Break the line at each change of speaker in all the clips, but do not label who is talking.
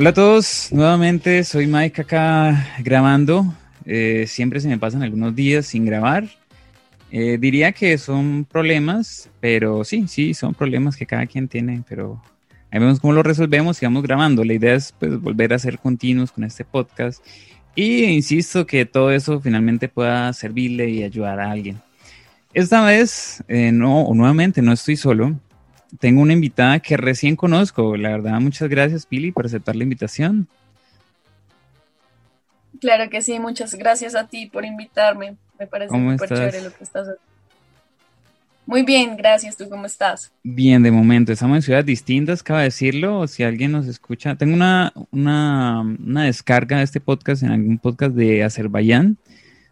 Hola a todos, nuevamente soy Mike acá grabando. Eh, siempre se me pasan algunos días sin grabar. Eh, diría que son problemas, pero sí, sí, son problemas que cada quien tiene, pero ahí vemos cómo lo resolvemos y vamos grabando. La idea es pues volver a ser continuos con este podcast y insisto que todo eso finalmente pueda servirle y ayudar a alguien. Esta vez, eh, no, nuevamente no estoy solo. Tengo una invitada que recién conozco. La verdad, muchas gracias, Pili, por aceptar la invitación.
Claro que sí, muchas gracias a ti por invitarme. Me parece súper chévere lo que estás haciendo. Muy bien, gracias. ¿Tú cómo estás?
Bien, de momento. Estamos en ciudades distintas, cabe decirlo. Si alguien nos escucha, tengo una, una, una descarga de este podcast en algún podcast de Azerbaiyán.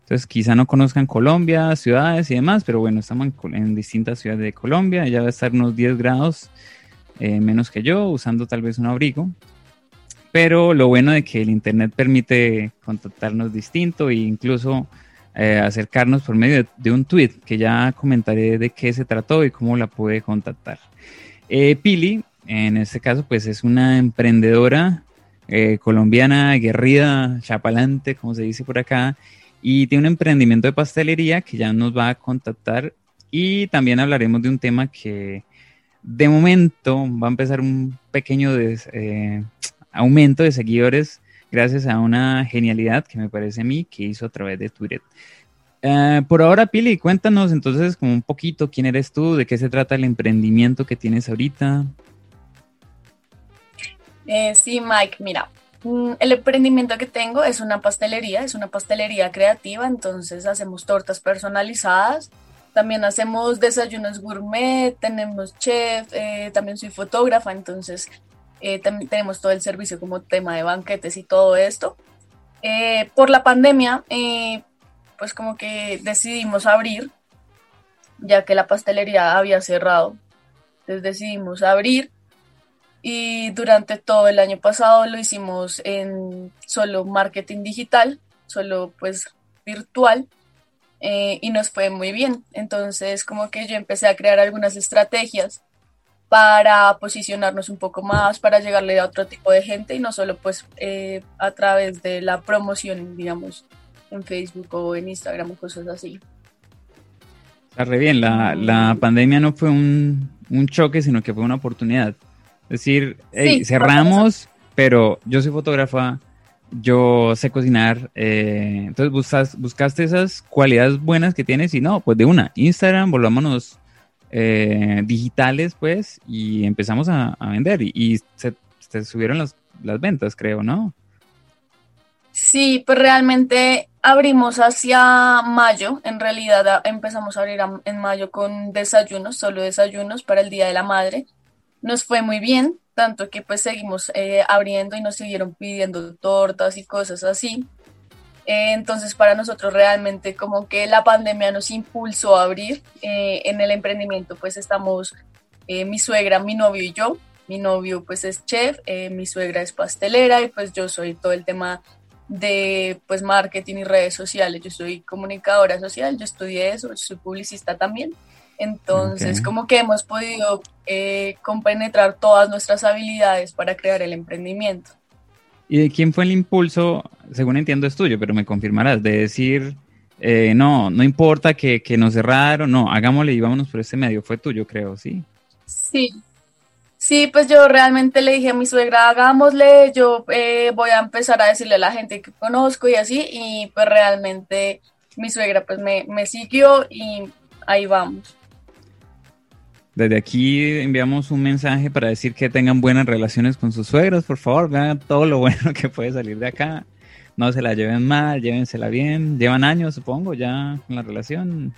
Entonces, quizá no conozcan Colombia, ciudades y demás, pero bueno, estamos en, distintas ciudades de Colombia. Ya va a estar unos 10 grados eh, menos que yo, usando tal vez un abrigo. Pero lo bueno de que el Internet permite contactarnos distinto e incluso eh, acercarnos por medio de, un tweet que ya comentaré de qué se trató y cómo la pude contactar. Eh, Pili, en este caso, pues es una emprendedora colombiana, guerrida, chapalante, como se dice por acá, y tiene un emprendimiento de pastelería que ya nos va a contactar y también hablaremos de un tema que de momento va a empezar un pequeño eh, aumento de seguidores gracias a una genialidad que me parece a mí que hizo a través de Twitter. Eh, por ahora, Pili, cuéntanos entonces como un poquito quién eres tú, de qué se trata el emprendimiento que tienes ahorita.
Eh, sí, Mike, mira, el emprendimiento que tengo es una pastelería, es una pastelería creativa, entonces hacemos tortas personalizadas, también hacemos desayunos gourmet, tenemos chef, eh, también soy fotógrafa, entonces eh, también tenemos todo el servicio como tema de banquetes y todo esto. Eh, por la pandemia, pues como que decidimos abrir, ya que la pastelería había cerrado, entonces decidimos abrir y durante todo el año pasado lo hicimos en solo marketing digital, solo pues virtual eh, y nos fue muy bien. Entonces como que yo empecé a crear algunas estrategias para posicionarnos un poco más, para llegarle a otro tipo de gente y no solo pues eh, a través de la promoción, digamos, en Facebook o en Instagram o cosas así.
Está re bien, la, la pandemia no fue un, un choque, sino que fue una oportunidad. Es decir, cerramos, pero yo soy fotógrafa, yo sé cocinar, eh, entonces buscas, buscaste esas cualidades buenas que tienes y no, pues de una, Instagram, volvámonos eh, digitales, pues, y empezamos a, vender y, se, subieron las, las ventas, creo, ¿no?
Sí, pues realmente abrimos hacia mayo, en realidad empezamos a abrir en mayo con desayunos, solo desayunos para el Día de la Madre nos fue muy bien, tanto que pues seguimos eh, abriendo y nos siguieron pidiendo tortas y cosas así. Eh, entonces para nosotros realmente como que la pandemia nos impulsó a abrir. Eh, en el emprendimiento pues estamos mi suegra, mi novio y yo. Mi novio pues es chef, mi suegra es pastelera y pues yo soy todo el tema de pues marketing y redes sociales. Yo soy comunicadora social, yo estudié eso, soy publicista también. Entonces, como que hemos podido eh, compenetrar todas nuestras habilidades para crear el emprendimiento.
¿Y de quién fue el impulso, según entiendo es tuyo, pero me confirmarás, de decir, eh, no, no importa que, que nos cerraron, no, hagámosle y vámonos por este medio, fue tuyo, creo, ¿sí?
Sí, Sí, pues yo realmente le dije a mi suegra, hagámosle, yo eh, voy a empezar a decirle a la gente que conozco y así, y pues realmente mi suegra pues me, me siguió y ahí vamos.
Desde aquí enviamos un mensaje para decir que tengan buenas relaciones con sus suegros, por favor, vean todo lo bueno que puede salir de acá. No se la lleven mal, llévensela bien. Llevan años, supongo, ya en la relación.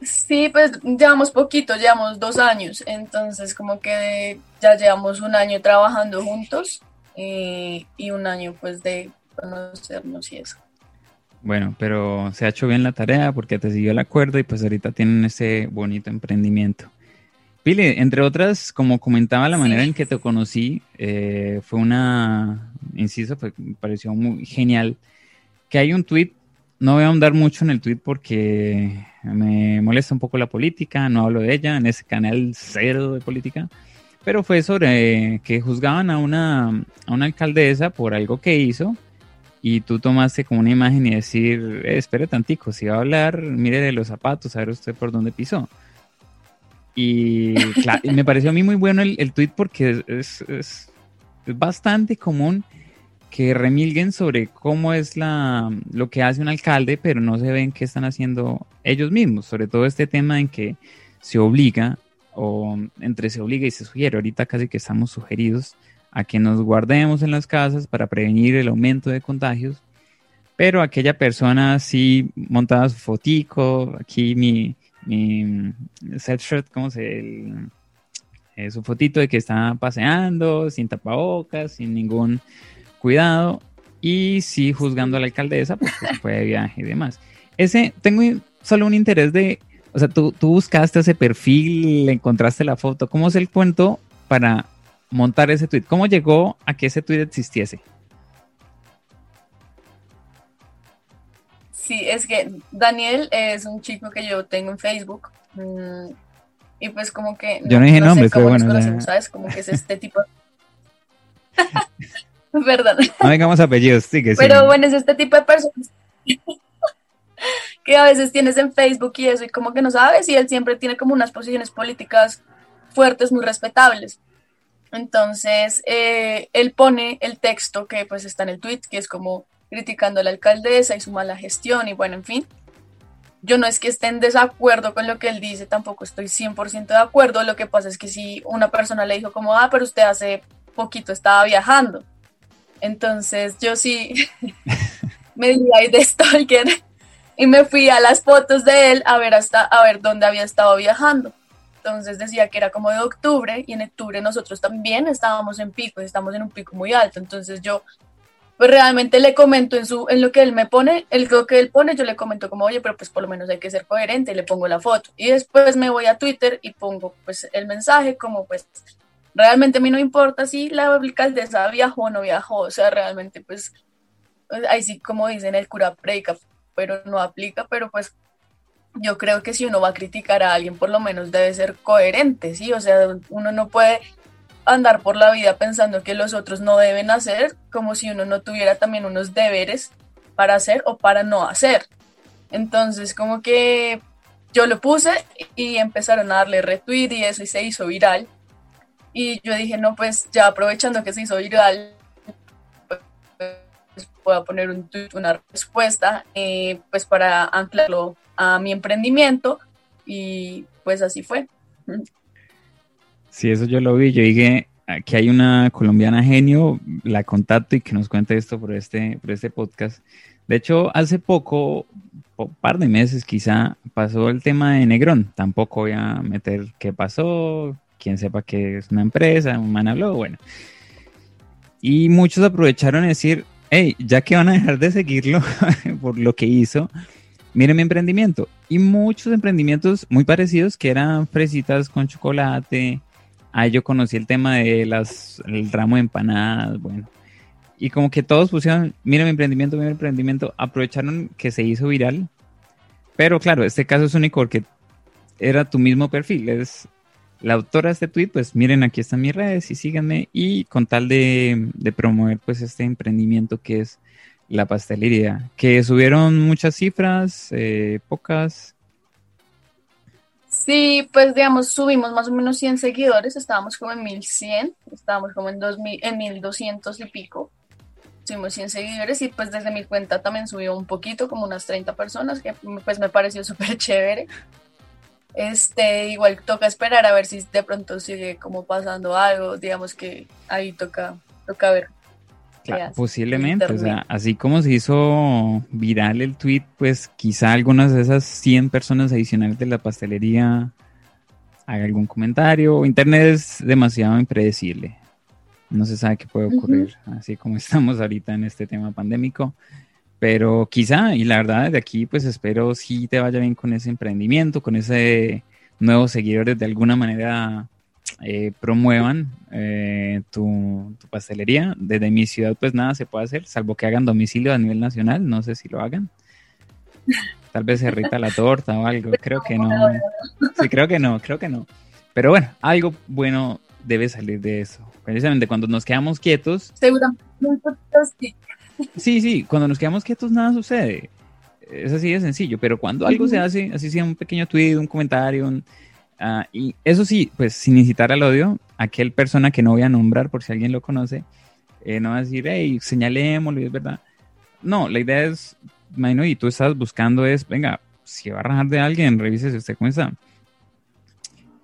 Sí, pues llevamos poquito, llevamos dos años, entonces como que ya llevamos un año trabajando juntos eh, y un año pues de conocernos y eso.
Bueno, pero se ha hecho bien la tarea porque te siguió el acuerdo y pues ahorita tienen ese bonito emprendimiento. Pili, entre otras, como comentaba, la manera en que te conocí eh, fue una, inciso, me pareció muy genial, que hay un tweet, no voy a ahondar mucho en el tweet porque me molesta un poco la política, no hablo de ella, en ese canal cero de política, pero fue sobre que juzgaban a una, a una alcaldesa por algo que hizo y tú tomaste como una imagen y decir, eh, espere tantico, si va a hablar, mire de los zapatos, a ver usted por dónde pisó. Y, me pareció a mí muy bueno el, el tweet porque es, es, bastante común que remilguen sobre cómo es la, lo que hace un alcalde, pero no se ven qué están haciendo ellos mismos, sobre todo este tema en que se obliga, o entre se obliga y se sugiere, ahorita casi que estamos sugeridos a que nos guardemos en las casas para prevenir el aumento de contagios, pero aquella persona sí montaba su fotico, aquí mi, mi shirt, ¿cómo se? Eh, su fotito de que está paseando, sin tapabocas, sin ningún cuidado, y sí juzgando a la alcaldesa, pues, fue de viaje y demás. Ese, tengo solo un interés de, o sea, tú, tú buscaste ese perfil, le encontraste la foto, ¿cómo es el cuento para montar ese tweet? ¿Cómo llegó a que ese tweet existiese?
Sí, es que Daniel es un chico que yo tengo en Facebook. Mm, y pues como que...
Yo no, dije nombre, pero bueno.
¿Sabes? Como que es este tipo... Perdón.
No digamos apellidos, sí que
sí. Pero bueno, es este tipo de personas que a veces tienes en Facebook y eso, y como que no sabes, y él siempre tiene como unas posiciones políticas fuertes, muy respetables. Entonces, eh, él pone el texto que pues está en el tweet, que es como criticando a la alcaldesa y su mala gestión y bueno, en fin. Yo no es que esté en desacuerdo con lo que él dice, tampoco estoy 100% de acuerdo. Lo que pasa es que si una persona le dijo como, ah, pero usted hace poquito estaba viajando. Entonces yo sí me di ahí de stalker y me fui a las fotos de él a ver hasta a ver dónde había estado viajando. Entonces decía que era como de octubre y en octubre nosotros también estábamos en pico, estamos en un pico muy alto. Entonces yo pues realmente le comento en su en lo que él me pone, el lo que él pone, yo le comento como, "Oye, pero pues por lo menos hay que ser coherente" le pongo la foto. Y después me voy a Twitter y pongo pues el mensaje como pues realmente a mí no importa si la alcaldesa viajó o no viajó, o sea, realmente pues ahí sí como dicen el cura predica, pero no aplica, pero pues yo creo que si uno va a criticar a alguien, por lo menos debe ser coherente, ¿sí? O sea, uno no puede andar por la vida pensando que los otros no deben hacer, como si uno no tuviera también unos deberes para hacer o para no hacer. Entonces, como que yo lo puse y empezaron a darle retweet y eso y se hizo viral. Y yo dije, no, pues ya aprovechando que se hizo viral, pues voy a poner un tweet, una respuesta, eh, pues para anclarlo a mi emprendimiento y pues así fue.
Sí, eso yo lo vi, yo dije que hay una colombiana genio, la contacto y que nos cuente esto por este, por este podcast. De hecho, hace poco, un par de meses quizá, pasó el tema de Negrón. Tampoco voy a meter qué pasó, quien sepa que es una empresa, un man habló, bueno. Y muchos aprovecharon a decir, hey, ya que van a dejar de seguirlo por lo que hizo, miren mi emprendimiento. Y muchos emprendimientos muy parecidos que eran fresitas con chocolate. Ahí yo conocí el tema de las, el ramo de empanadas, bueno. Y como que todos pusieron, miren mi emprendimiento, miren mi emprendimiento, aprovecharon que se hizo viral. Pero claro, este caso es único porque era tu mismo perfil, es la autora de este tweet, pues miren, aquí están mis redes y síganme. Y con tal de, de promover pues este emprendimiento que es la pastelería, que subieron muchas cifras, eh, pocas.
Sí, pues digamos, subimos más o menos 100 seguidores, estábamos como en 1100, estábamos como en, 2000, en 1200 y pico. Subimos 100 seguidores y pues desde mi cuenta también subió un poquito, como unas 30 personas, que pues me pareció súper chévere. Este, igual toca esperar a ver si de pronto sigue como pasando algo, digamos que ahí toca, toca ver
posiblemente, o sea, así como se hizo viral el tweet, pues quizá algunas de esas 100 personas adicionales de la pastelería haga algún comentario. Internet es demasiado impredecible. No se sabe qué puede ocurrir, así como estamos ahorita en este tema pandémico. Pero quizá, y la verdad, de aquí pues espero si te vaya bien con ese emprendimiento, con ese nuevos seguidores de alguna manera eh, promuevan eh, tu, pastelería. Desde mi ciudad, pues nada se puede hacer, salvo que hagan domicilio a nivel nacional. No sé si lo hagan. Tal vez se rita la torta o algo. Creo que no. Sí, creo que no, creo que no. Pero bueno, algo bueno debe salir de eso. Precisamente cuando nos quedamos quietos.
Seguramente sí.
Sí, cuando nos quedamos quietos nada sucede. Es así de sencillo, pero cuando algo se hace, así sea un pequeño tweet, un comentario, ah, y eso sí, pues sin incitar al odio, aquel persona que no voy a nombrar por si alguien lo conoce, eh, no va a decir, hey, señalémoslo, es verdad. No, la idea es, imagino, y tú estás buscando es, venga, si va a rajar de alguien, revise si usted cómo.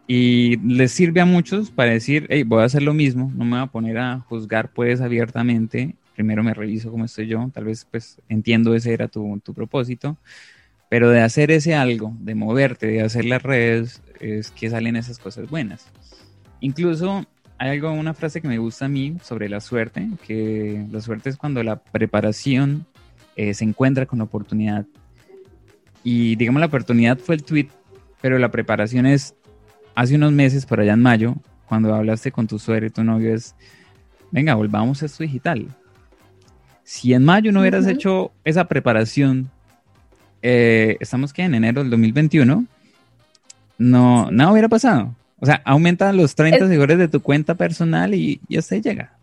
Y les sirve a muchos para decir, hey, voy a hacer lo mismo, no me voy a poner a juzgar pues abiertamente, primero me reviso cómo estoy yo, tal vez pues entiendo ese era tu, tu propósito, pero de hacer ese algo, de moverte, de hacer las redes, es que salen esas cosas buenas. Incluso hay algo, una frase que me gusta a mí sobre la suerte, que la suerte es cuando la preparación eh, se encuentra con la oportunidad. Y digamos, la oportunidad fue el tweet, pero la preparación es hace unos meses, por allá en mayo, cuando hablaste con tu suegro y tu novio, es, venga, volvamos a esto digital. Si en mayo no hubieras hecho esa preparación, eh, estamos que en enero del 2021, no, nada hubiera pasado. O sea, aumenta los 30 seguidores de tu cuenta personal y ya se llega.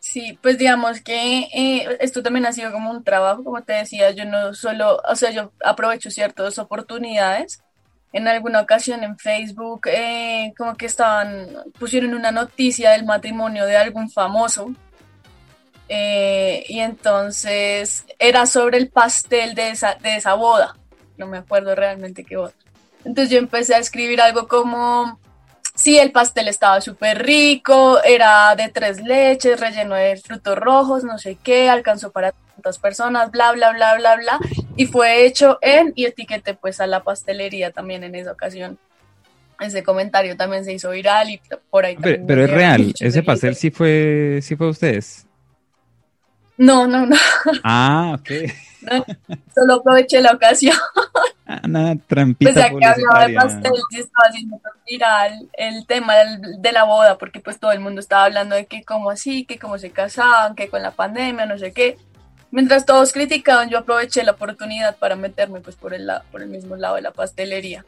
Sí, pues digamos que eh, esto también ha sido como un trabajo, como te decía, yo no solo, o sea, yo aprovecho ciertas oportunidades. En alguna ocasión en Facebook, eh, como que estaban, pusieron una noticia del matrimonio de algún famoso. Eh, y entonces era sobre el pastel de esa, de esa boda. No me acuerdo realmente qué boda. Entonces yo empecé a escribir algo como, sí, el pastel estaba súper rico, era de tres leches, relleno de frutos rojos, no sé qué, alcanzó para tantas personas, bla, bla, bla, bla, bla. Y fue hecho en, y etiqueté pues a la pastelería también en esa ocasión. Ese comentario también se hizo viral y por ahí
Pero, pero es real, ese pastel sí fue, sí fue ustedes.
No, no, no.
Ah, ok.
solo aproveché la ocasión.
Ah, nada, trampita
Pues ya que hablaba de pastel, y estaba haciendo viral el tema de la boda, porque pues todo el mundo estaba hablando de que cómo así, que cómo se casaban, que con la pandemia, no sé qué. Mientras todos criticaban, yo aproveché la oportunidad para meterme pues por el, por el mismo lado de la pastelería.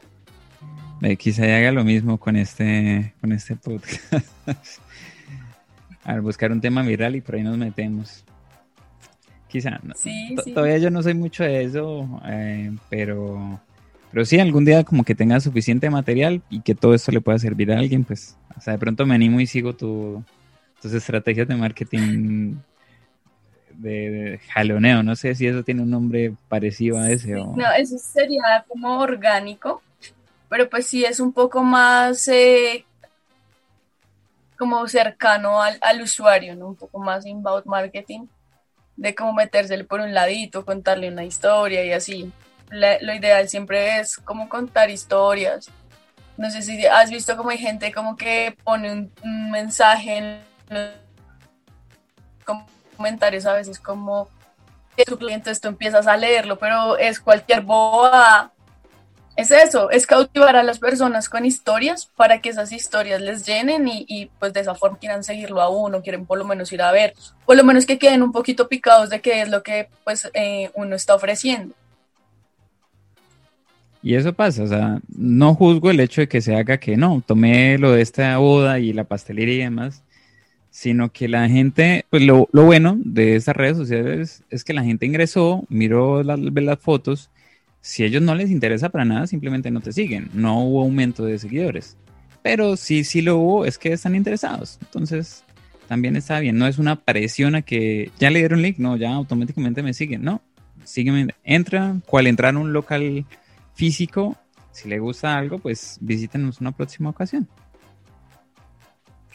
Eh, quizá haga lo mismo con este, con este podcast. Al buscar un tema viral y por ahí nos metemos. Quizá. Todavía yo no soy mucho de eso, eh, pero, pero sí, algún día como que tenga suficiente material y que todo esto le pueda servir a alguien, pues, o sea, de pronto me animo y sigo tu, tus estrategias de marketing de, jaloneo. No sé si eso tiene un nombre parecido a ese.
No, eso sería como orgánico, pero pues sí es un poco más eh, como cercano al, al usuario, ¿no? Un poco más inbound marketing de cómo metérsele por un ladito, contarle una historia y así. lo ideal siempre es como contar historias. No sé si has visto como hay gente como que pone un, mensaje en los comentarios a veces como que tu cliente esto empiezas a leerlo, pero es cualquier boba es eso, es cautivar a las personas con historias para que esas historias les llenen y, pues de esa forma quieran seguirlo a uno, quieren por lo menos ir a ver, por lo menos que queden un poquito picados de qué es lo que pues eh, uno está ofreciendo.
Y eso pasa, o sea, no juzgo el hecho de que se haga que no, tomé lo de esta boda y la pastelería y demás, sino que la gente, pues lo, bueno de estas redes sociales es que la gente ingresó, miró las, las fotos, si a ellos no les interesa para nada, simplemente no te siguen. No hubo aumento de seguidores. Pero si sí lo hubo, es que están interesados. Entonces, también está bien. No es una presión a que ya le dieron link, no, ya automáticamente me siguen. No, sígueme. Entra, cual entrar a un local físico, si le gusta algo, pues visítenos una próxima ocasión.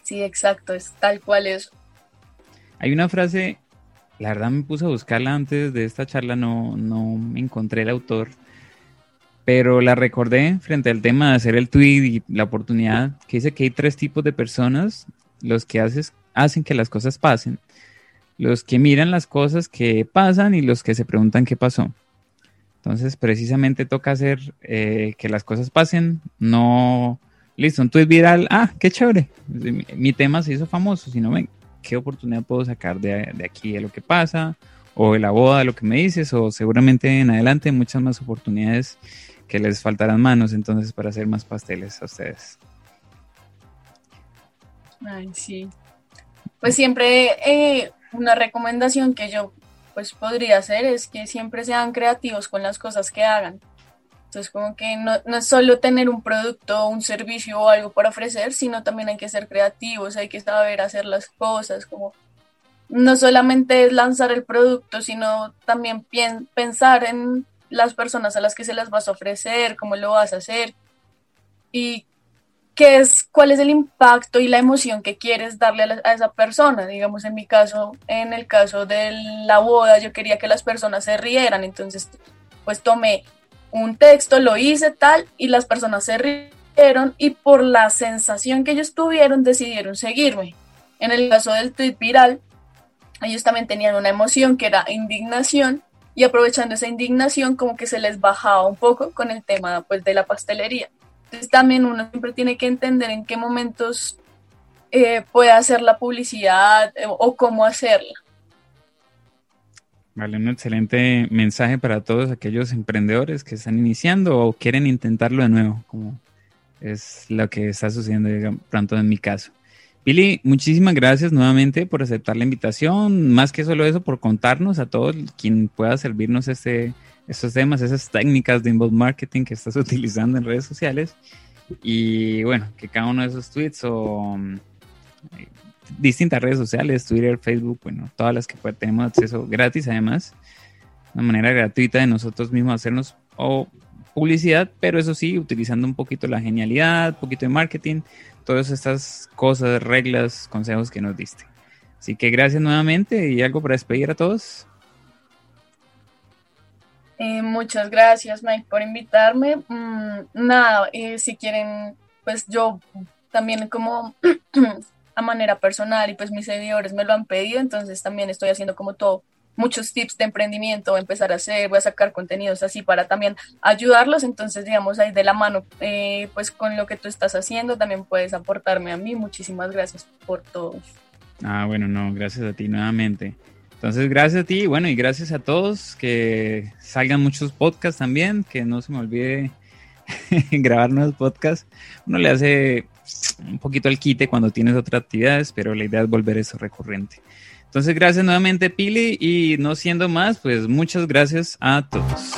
Sí, exacto, es tal cual es.
Hay una frase, la verdad me puse a buscarla antes de esta charla, no, no encontré el autor, pero la recordé frente al tema de hacer el tweet y la oportunidad que dice que hay tres tipos de personas, los que haces, hacen que las cosas pasen, los que miran las cosas que pasan y los que se preguntan qué pasó. Entonces, precisamente toca hacer eh, que las cosas pasen, no, listo, un tweet viral, ah, qué chévere, mi, tema se hizo famoso, sino, ven, ¿qué oportunidad puedo sacar de, de aquí de lo que pasa? o de la boda, de lo que me dices, o seguramente en adelante muchas más oportunidades que les faltarán manos entonces para hacer más pasteles a ustedes.
Ay, sí. Pues siempre eh, una recomendación que yo pues podría hacer es que siempre sean creativos con las cosas que hagan. Entonces, como que no, no, es solo tener un producto, un servicio o algo para ofrecer, sino también hay que ser creativos, hay que saber hacer las cosas, como no solamente es lanzar el producto, sino también pensar en las personas a las que se las vas a ofrecer, cómo lo vas a hacer y qué es, cuál es el impacto y la emoción que quieres darle a, esa persona. Digamos, en mi caso, en el caso de la boda, yo quería que las personas se rieran, entonces pues tomé un texto, lo hice tal y las personas se rieron y por la sensación que ellos tuvieron decidieron seguirme. En el caso del tweet viral, ellos también tenían una emoción que era indignación y aprovechando esa indignación como que se les bajaba un poco con el tema pues de la pastelería. Entonces también uno siempre tiene que entender en qué momentos eh, puede hacer la publicidad eh, o cómo hacerla.
Vale, un excelente mensaje para todos aquellos emprendedores que están iniciando o quieren intentarlo de nuevo, como es lo que está sucediendo pronto en mi caso. Billy, muchísimas gracias nuevamente por aceptar la invitación, más que solo eso, por contarnos a todos quien pueda servirnos este, estos temas, esas técnicas de inbound marketing que estás utilizando en redes sociales. Y bueno, que cada uno de esos tweets o distintas redes sociales, Twitter, Facebook, bueno, todas las que tenemos acceso gratis además, una manera gratuita de nosotros mismos hacernos o publicidad, pero eso sí, utilizando un poquito la genialidad, un poquito de marketing, todas estas cosas, reglas, consejos que nos diste. Así que gracias nuevamente y algo para despedir a todos.
Eh, muchas gracias Mike por invitarme. Mm, nada, eh, si quieren, pues yo también como a manera personal y pues mis seguidores me lo han pedido, entonces también estoy haciendo como todo, muchos tips de emprendimiento, voy a empezar a hacer, voy a sacar contenidos así para también ayudarlos, entonces digamos ahí de la mano, eh, pues con lo que tú estás haciendo también puedes aportarme a mí, muchísimas gracias por todo.
Ah, bueno, no, gracias a ti nuevamente. Entonces, gracias a ti, bueno, y gracias a todos, que salgan muchos podcasts también, que no se me olvide grabar nuevos podcasts. Uno le hace un poquito al quite cuando tienes otras actividades, pero la idea es volver eso recurrente. Entonces, gracias nuevamente, Pili, y no siendo más, pues muchas gracias a todos.